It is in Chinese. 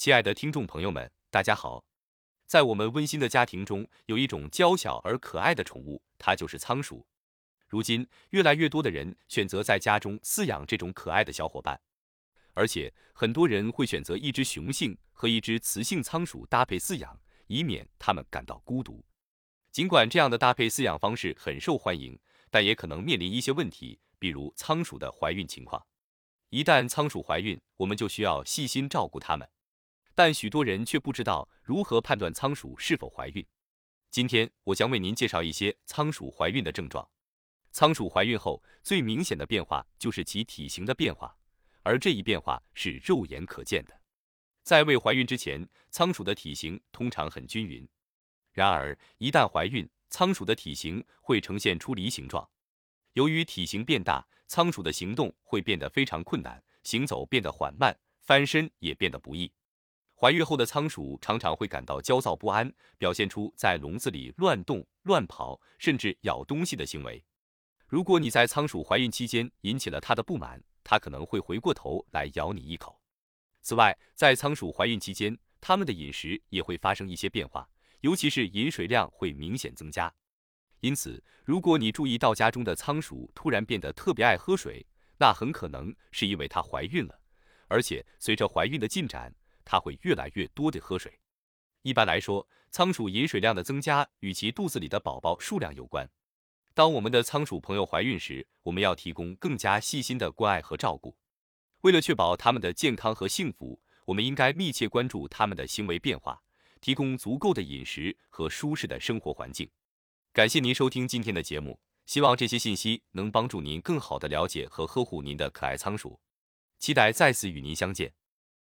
亲爱的听众朋友们，大家好。在我们温馨的家庭中，有一种娇小而可爱的宠物，它就是仓鼠。如今，越来越多的人选择在家中饲养这种可爱的小伙伴，而且很多人会选择一只雄性和一只雌性仓鼠搭配饲养，以免它们感到孤独。尽管这样的搭配饲养方式很受欢迎，但也可能面临一些问题，比如仓鼠的怀孕情况。一旦仓鼠怀孕，我们就需要细心照顾它们。但许多人却不知道如何判断仓鼠是否怀孕。今天我将为您介绍一些仓鼠怀孕的症状。仓鼠怀孕后最明显的变化就是其体型的变化，而这一变化是肉眼可见的。在未怀孕之前，仓鼠的体型通常很均匀。然而，一旦怀孕，仓鼠的体型会呈现出梨形状。由于体型变大，仓鼠的行动会变得非常困难，行走变得缓慢，翻身也变得不易。怀孕后的仓鼠常常会感到焦躁不安，表现出在笼子里乱动、乱跑，甚至咬东西的行为。如果你在仓鼠怀孕期间引起了它的不满，它可能会回过头来咬你一口。此外，在仓鼠怀孕期间，它们的饮食也会发生一些变化。尤其是饮水量会明显增加，因此，如果你注意到家中的仓鼠突然变得特别爱喝水，那很可能是因为它怀孕了，而且随着怀孕的进展，它会越来越多的喝水。一般来说，仓鼠饮水量的增加与其肚子里的宝宝数量有关。当我们的仓鼠朋友怀孕时，我们要提供更加细心的关爱和照顾。为了确保它们的健康和幸福，我们应该密切关注它们的行为变化。提供足够的饮食和舒适的生活环境。感谢您收听今天的节目，希望这些信息能帮助您更好地了解和呵护您的可爱仓鼠。期待再次与您相见。